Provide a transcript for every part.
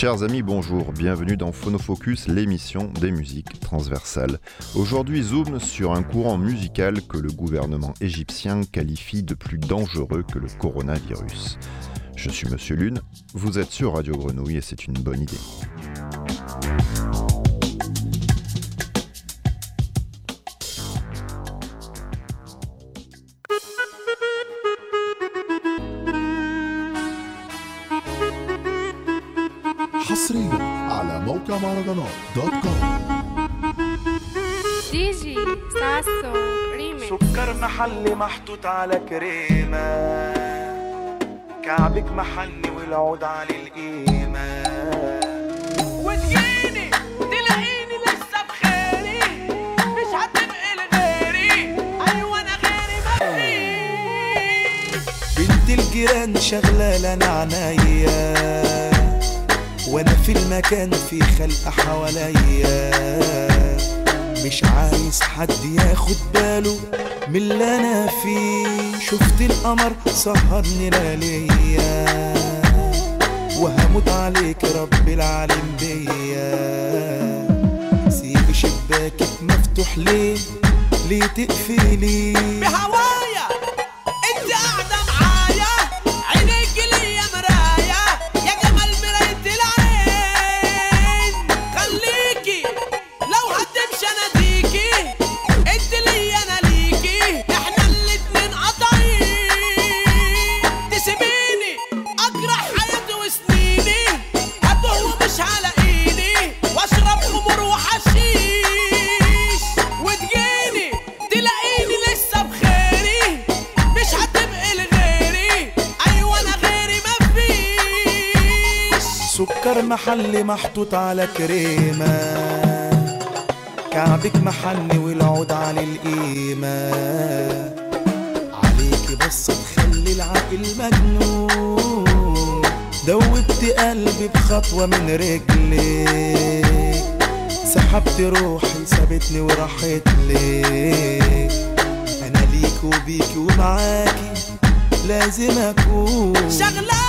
Chers amis, bonjour, bienvenue dans Phonofocus, l'émission des musiques transversales. Aujourd'hui, zoom sur un courant musical que le gouvernement égyptien qualifie de plus dangereux que le coronavirus. Je suis Monsieur Lune, vous êtes sur Radio Grenouille et c'est une bonne idée. مهرجانات دوت كوم دي جي ساسو ريميكس سكر محلي محطوط على كريمة. كعبك محني والعود على القيمة. وتجيني تلاقيني لسه بخيري. مش هتبقي لغيري أيوه أنا غيري مفيش بنت الجيران شغلة لنا عنايا وأنا في المكان في خلق حواليا. مش عايز حد ياخد باله من اللي أنا فيه. شفت القمر سهرني لياليا وهموت عليك رب العالم بيا. سيب شباكك مفتوح ليه؟ ليه تقفلي بهوايا محلي محطوط على كريمة. كعبك محني والعود على القيمة. عليكي بس تخلي العقل مجنون. دوبت قلبي بخطوة من رجلك سحبت روحي سابتني وراحت لك أنا ليك وبيك ومعاكي لازم أكون. شغلاني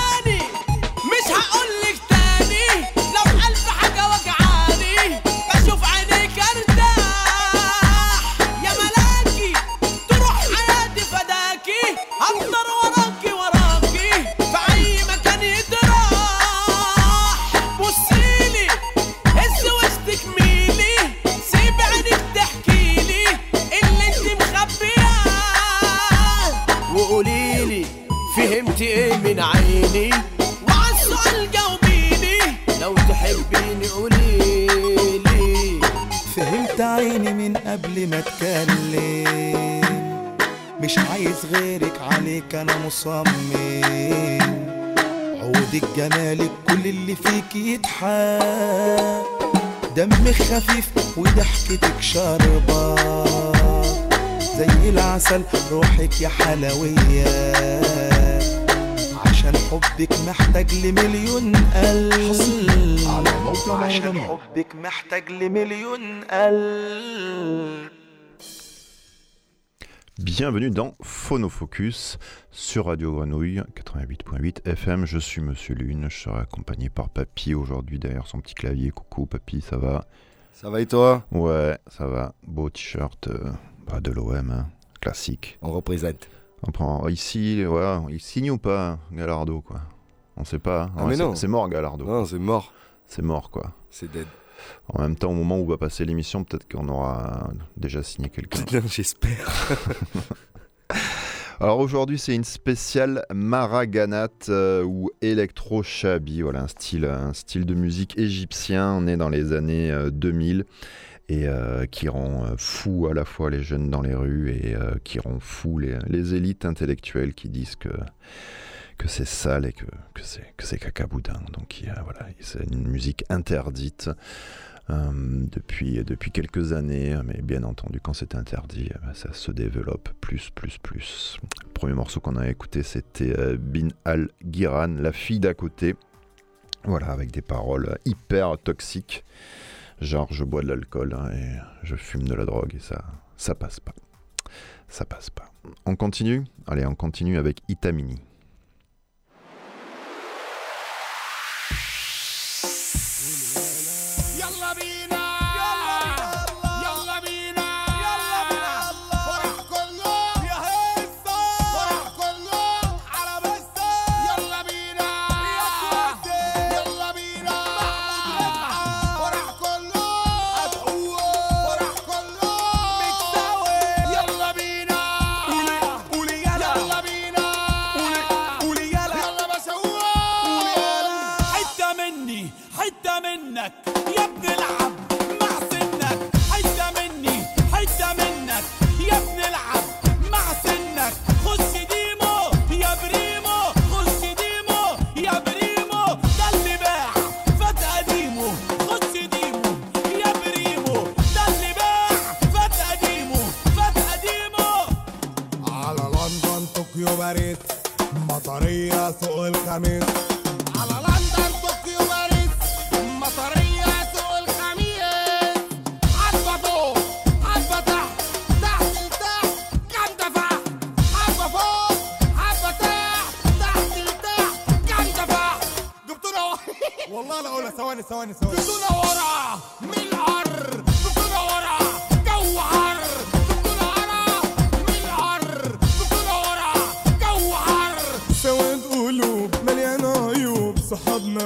مصمم عودك جمالك كل اللي فيك يضحك دمك خفيف وضحكتك شاربة. زي العسل روحك يا حلوية. عشان حبك محتاج لمليون قلب عشان حبك محتاج لمليون قلب Bienvenue dans Phonofocus sur Radio Grenouille 88.8 FM. Je suis Monsieur Lune, je serai accompagné par Papy aujourd'hui derrière son petit clavier. Coucou Papy, ça va? Ça va et toi? Ouais, ça va. Beau t-shirt euh, bah, de l'OM, hein, classique. On représente. On prend ici, ouais, il signe ou pas Galardo quoi? On sait pas. hein. Ah, Ouais, mais c'est- non. C'est mort Galardo. Non, c'est mort. C'est mort quoi. C'est dead. En même temps, au moment où va passer l'émission, peut-être qu'on aura déjà signé quelqu'un. J'espère. Alors aujourd'hui, c'est une spéciale Maraganat euh, ou Electro Shabi, voilà un style, un style de musique égyptien né dans les années euh, 2000 et euh, qui rend euh, fou à la fois les jeunes dans les rues et euh, qui rend fou les, les élites intellectuelles qui disent que que c'est sale et que, que c'est que c'est cacaboudin. Donc il y a- voilà, c'est une musique interdite. euh, depuis, depuis quelques années, mais bien entendu, quand c'est interdit, eh ben, ça se développe plus, plus, plus. Le premier morceau qu'on a écouté, c'était euh, Bin Al-Giran, la fille d'à côté. Voilà, avec des paroles hyper toxiques. Genre, je bois de l'alcool hein, et je fume de la drogue et ça, ça passe pas. Ça passe pas. On continue? Allez, on continue avec Itamini. لك يا ابن العم.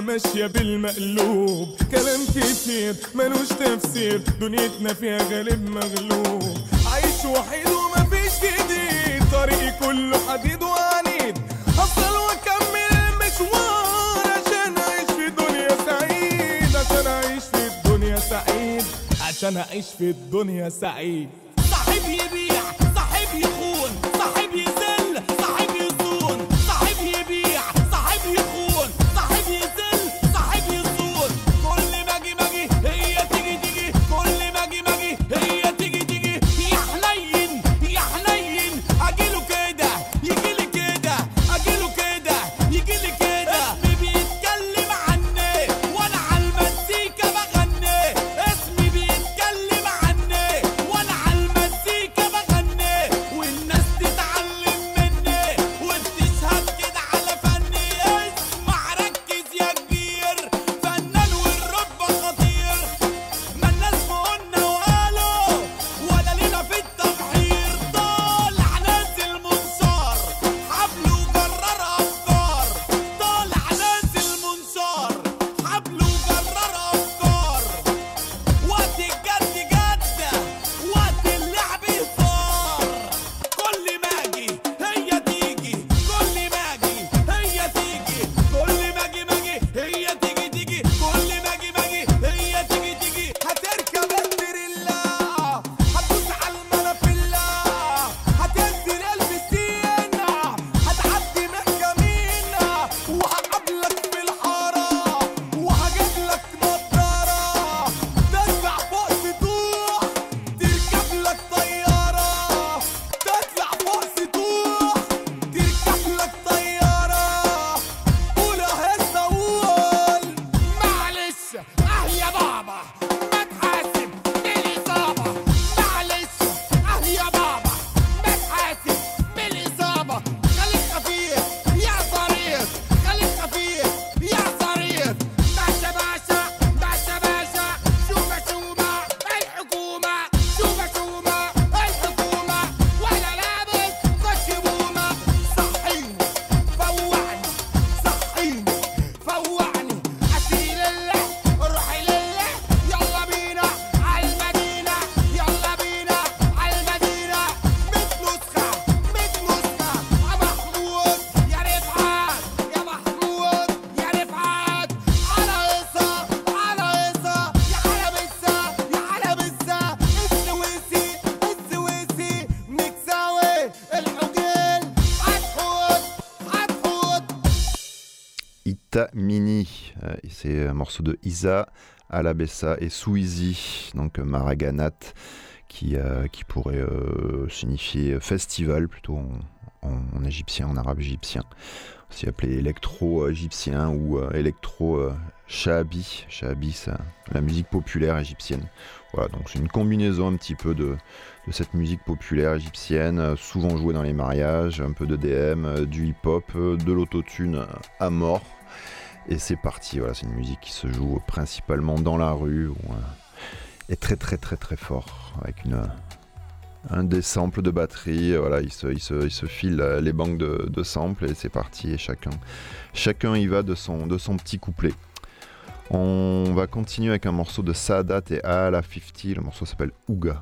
ماشية بالمقلوب. كلام كتير ملوش تفسير. دنيتنا فيها غالب مغلوب. عايش وحيد ومفيش جديد. طريقي كله حديد وعنيد. هفضل وأكمل المشوار عشان أعيش في دنيا سعيد. عشان أعيش في الدنيا سعيد. عشان أعيش في الدنيا سعيد. C'est un morceau de Isa, Alabessa et Suizi, donc euh, Maraganat, qui, euh, pourrait euh, signifier festival plutôt en, en- en égyptien, en arabe égyptien, aussi appelé électro-égyptien ou euh, électro-shahabi. Shahabi, la musique populaire égyptienne. Voilà, donc c'est une combinaison un petit peu de, de cette musique populaire égyptienne, souvent jouée dans les mariages, un peu de DM, du hip-hop, de l'autotune à mort. Et c'est parti, voilà, c'est une musique qui se joue principalement dans la rue, où, euh, très très très très fort, avec une, un des samples de batterie, voilà, il se, il se, il se file euh, les banques de, de samples et c'est parti, et chacun, chacun y va de son, de son petit couplet. On va continuer avec un morceau de Sadat et Ala 50, le morceau s'appelle Ouga.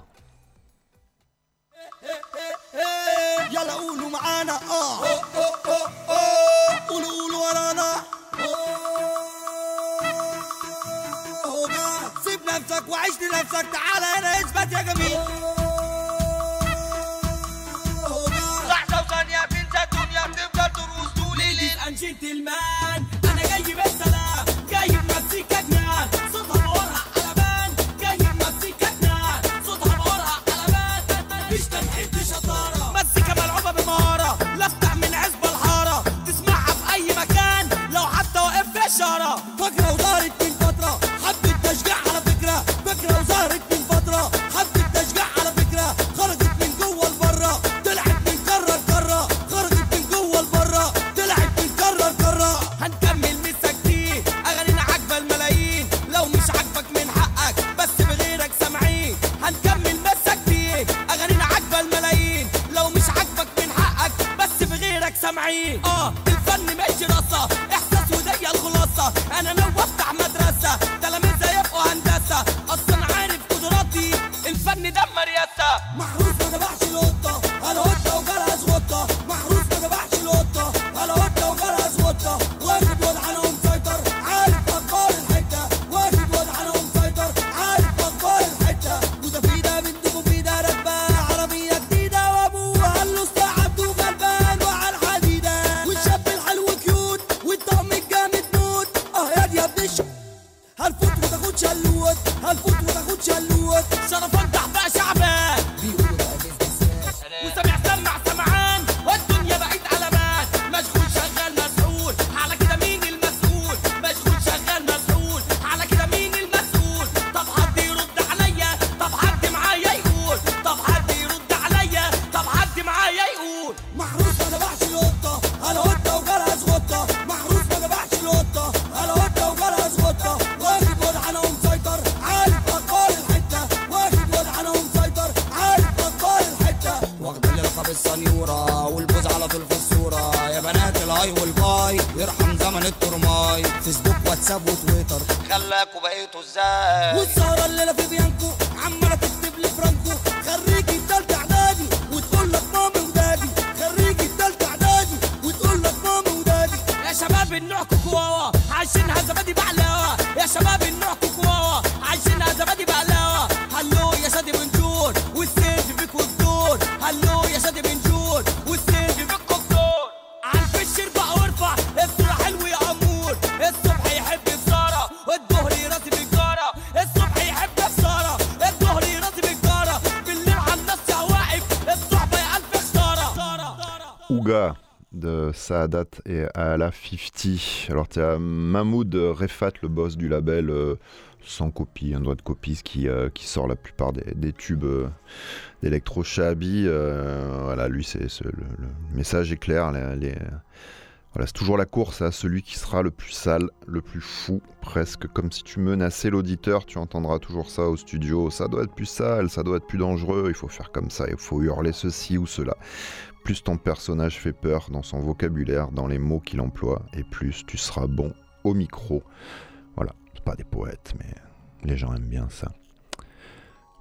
نفسك وعيش لنفسك. تعالى هنا اثبت يا جميل. لحظة وثانية بنسى الدنيا بتفضل تروس طول الليل. انشدت المان أنا جاي بالسلام Jaluo, son of de balão. Saadat et Ala 50. Alors tu as Mahmoud Refat, le boss du label euh, sans copie, un droit de copie, qui, euh, qui sort la plupart des, tubes euh, d'électro euh, voilà, lui, c'est le, message est clair. C'est toujours la course à celui qui sera le plus sale, le plus fou, presque comme si tu menaçais l'auditeur, tu entendras toujours ça au studio, ça doit être plus sale, ça doit être plus dangereux, il faut faire comme ça, il faut hurler ceci ou cela. Plus ton personnage fait peur dans son vocabulaire, dans les mots qu'il emploie, et plus tu seras bon au micro. Voilà, c'est pas des poètes, mais les gens aiment bien ça.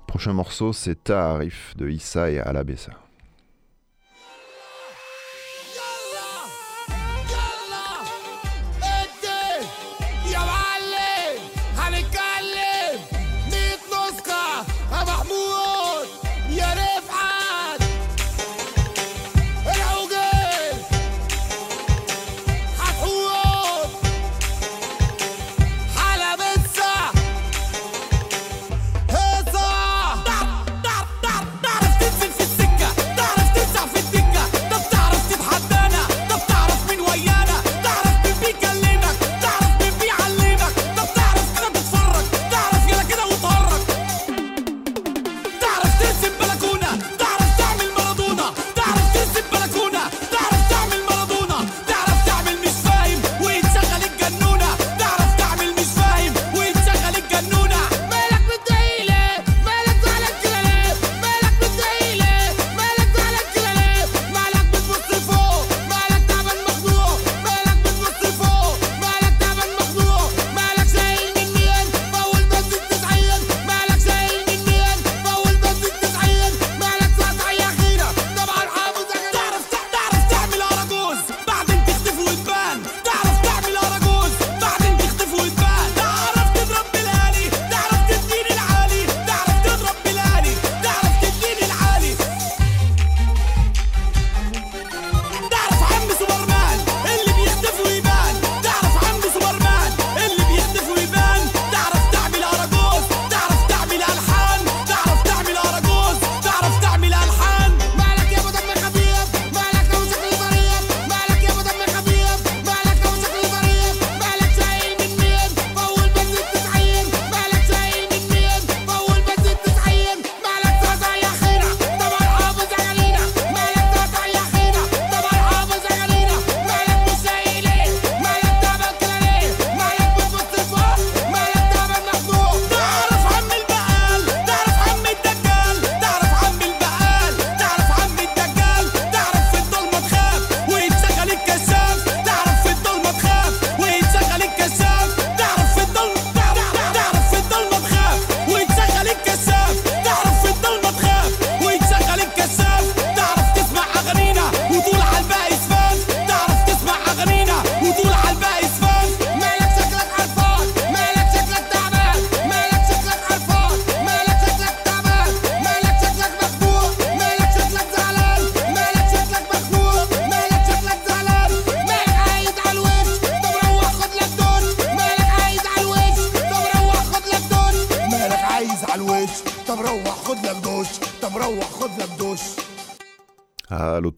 Prochain morceau, c'est Taarif de Issa et Alabessa.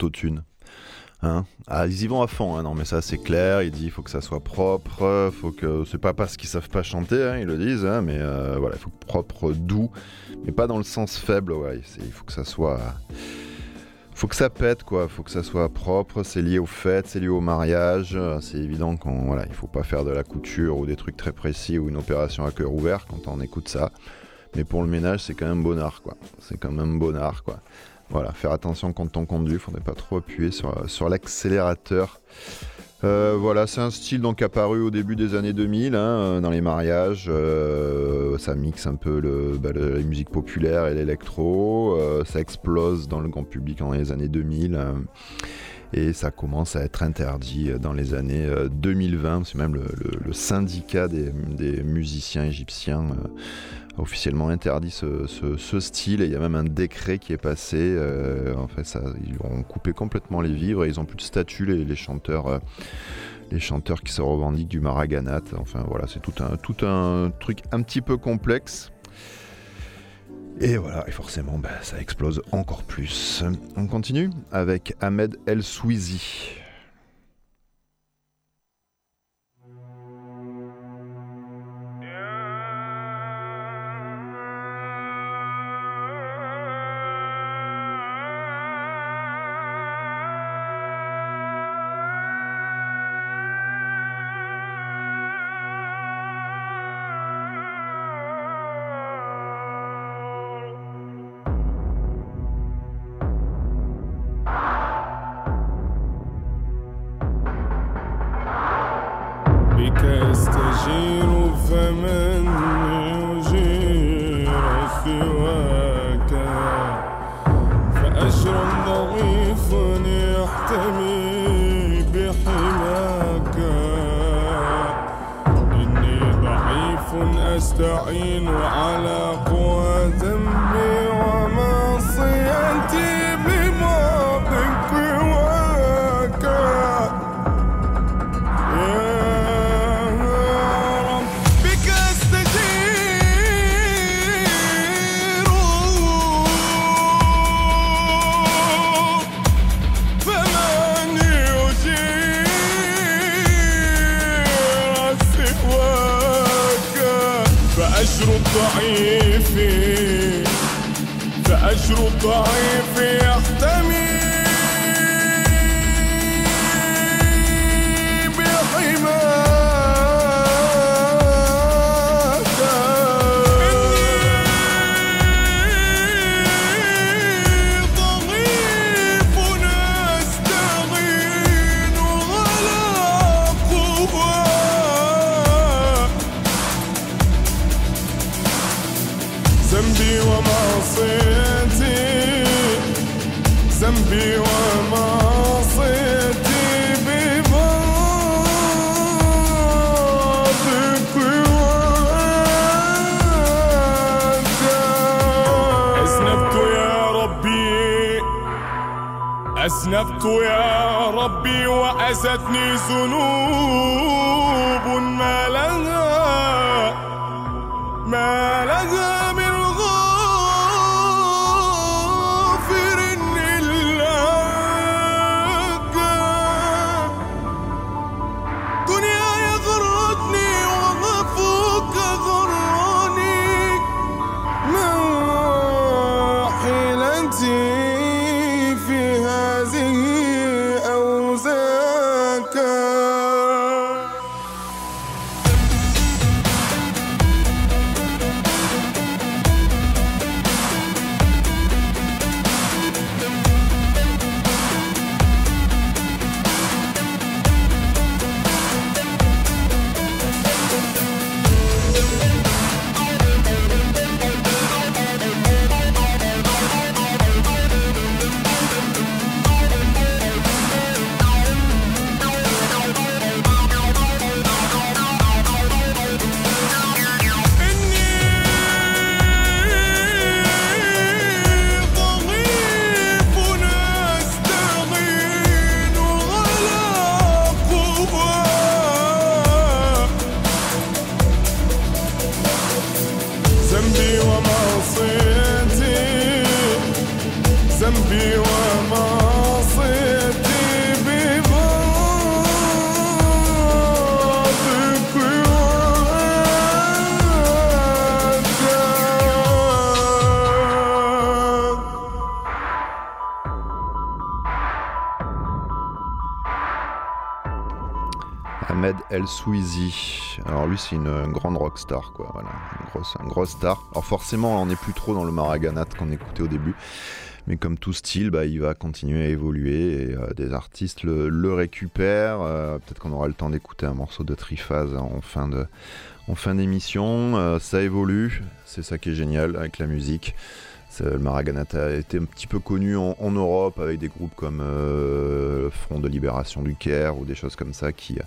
L'autotune. Hein? Ah, ils y vont à fond, hein. non mais ça c'est clair, il dit il faut que ça soit propre, faut que c'est pas parce qu'ils savent pas chanter, hein, ils le disent, hein, mais euh, voilà, il faut que propre, doux, mais pas dans le sens faible, il faut que ça soit faut que ça pète quoi, faut que ça soit propre, c'est lié aux fêtes, c'est lié au mariage, c'est évident qu'on voilà, il faut pas faire de la couture ou des trucs très précis ou une opération à cœur ouvert quand on écoute ça. Mais pour le ménage, c'est quand même bon art quoi. C'est quand même bon art quoi. Voilà, faire attention quand on conduit, faudrait pas trop appuyer sur, sur l'accélérateur. Euh, voilà, c'est un style donc apparu au début des années 2000 hein, dans les mariages. euh, ça mixe un peu le, bah, la musique populaire et l'électro. euh, ça explose dans le grand public dans les années 2000. euh, et ça commence à être interdit dans les années euh, 2020. C'est même le, syndicat des, musiciens égyptiens officiellement interdit ce, style. Et il y a même un décret qui est passé. euh, en fait, ça, ils ont coupé complètement les vivres et ils ont plus de statut les, chanteurs. euh, les chanteurs qui se revendiquent du maraganat. Enfin voilà, c'est tout un, tout un truc un petit peu complexe. Et voilà, et forcément, bah, ça explose encore plus. On continue avec Ahmed El Swizi. ومعصيتي يا ربي. أذنبت يا ربي وأزتني ذنوب ما لها ما لها Ahmed El Souizi. Alors lui c'est une, grande rockstar quoi, voilà, une grosse, star. Alors forcément on n'est plus trop dans le Maraganat qu'on écoutait au début, mais comme tout style, bah, il va continuer à évoluer et euh, des artistes le, le récupèrent. Euh, Peut-être qu'on aura le temps d'écouter un morceau de Triphase en fin de, en fin d'émission. Euh, ça évolue, c'est ça qui est génial avec la musique. Le Maraganat a été un petit peu connu en, Europe avec des groupes comme euh, Front de Libération du Caire ou des choses comme ça qui,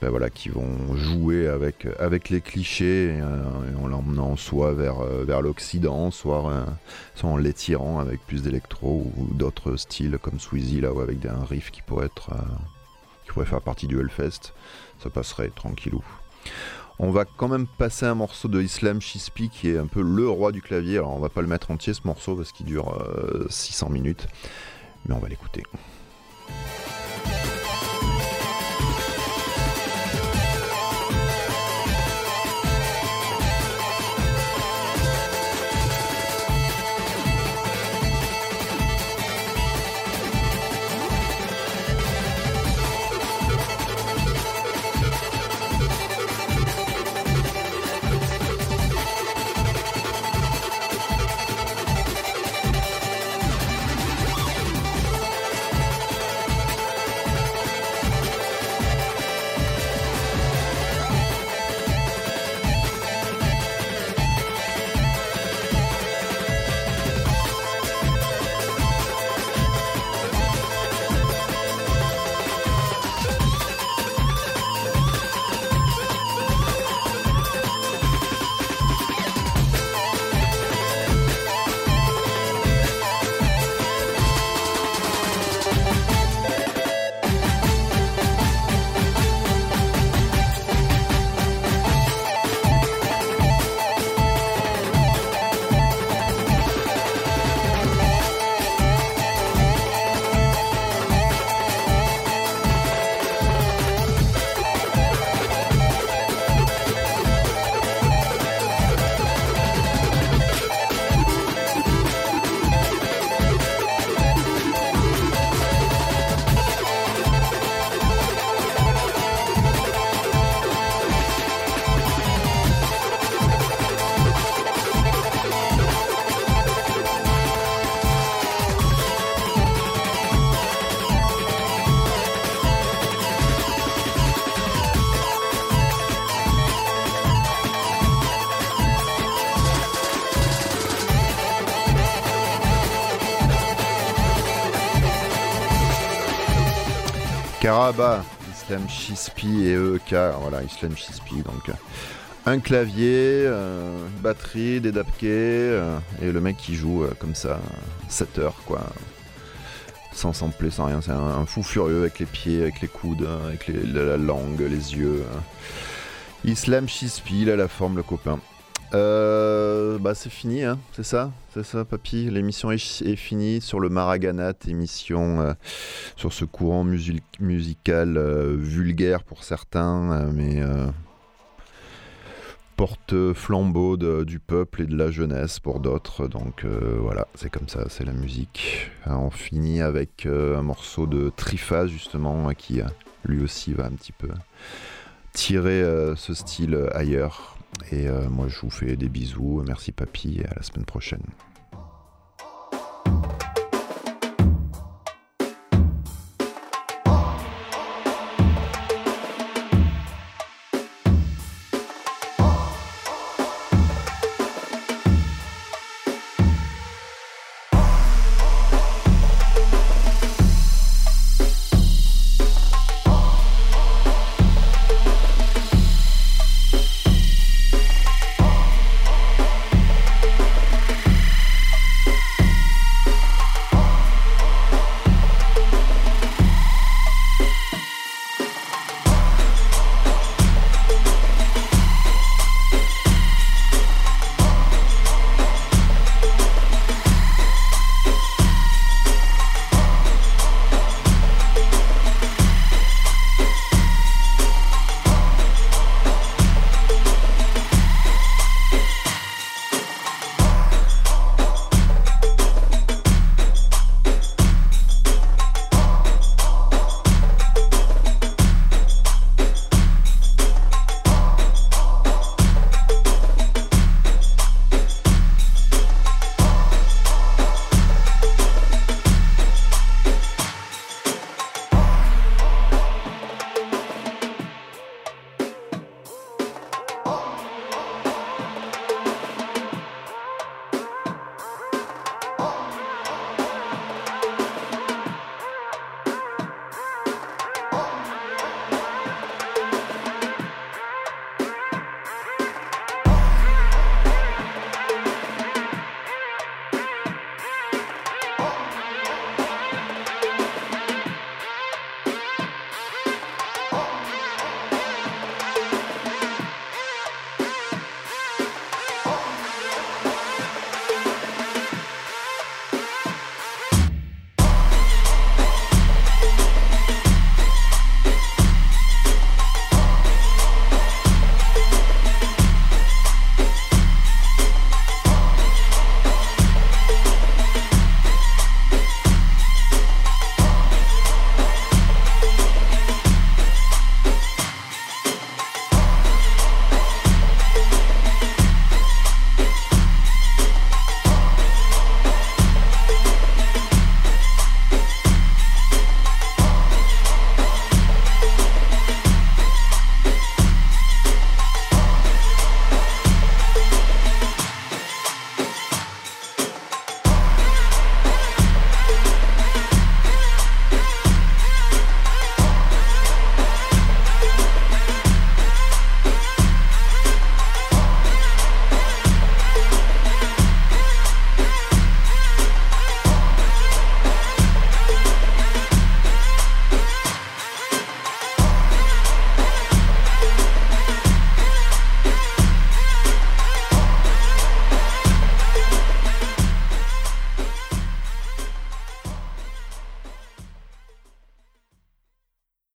ben voilà, qui vont jouer avec, les clichés euh, en l'emmenant soit vers, euh, l'Occident, soit, euh, soit en l'étirant avec plus d'électro ou d'autres styles comme Sweezy là ou avec un riff qui pourrait être faire partie du Hellfest. Ça passerait tranquillou. On va quand même passer un morceau de Islam Chispi qui est un peu le roi du clavier. Alors on va pas le mettre entier ce morceau parce qu'il dure euh, 600 minutes, mais on va l'écouter. Islam Chispi et EK. Voilà, Islam Chispi. Donc, euh, un clavier, euh, batterie, des dapkés, euh, et le mec qui joue euh, comme ça, 7 heures, quoi. Sans sampler, sans rien. C'est un, fou furieux avec les pieds, avec les coudes, euh, avec la, la langue, les yeux. euh. Islam Chispi, il la forme, le copain. Euh, bah c'est fini, hein, c'est ça, c'est ça, papy? L'émission est, finie sur le Maraganat, émission euh, sur ce courant musical euh, vulgaire pour certains, mais porte-flambeau de- du peuple et de la jeunesse pour d'autres. Donc voilà, c'est comme ça, c'est la musique. Euh, on finit avec un morceau de Triphase justement, euh, qui lui aussi va un petit peu tirer ce style ailleurs. Et euh, moi, je vous fais des bisous. Merci, papy, à la semaine prochaine.